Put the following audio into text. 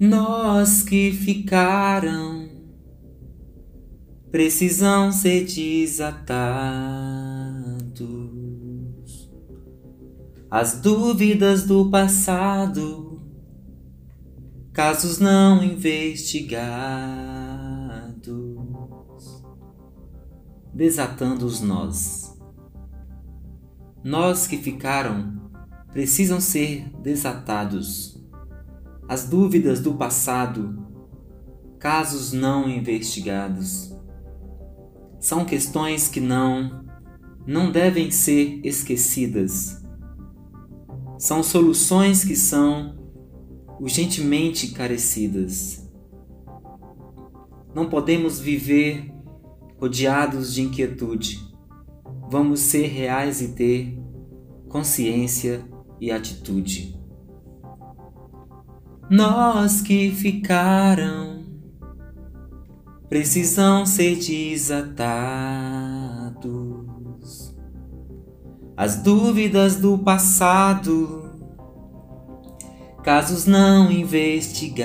Nós que ficaram precisam ser desatados. As dúvidas do passado, casos não investigados, desatando os nós. Nós que ficaram precisam ser desatados. As dúvidas do passado, casos não investigados, são questões que não não devem ser esquecidas. São soluções que são urgentemente carecidas. Não podemos viver rodeados de inquietude. Vamos ser reais e ter consciência e atitude. Nós que ficaram precisam ser desatados. As dúvidas do passado, casos não investigados,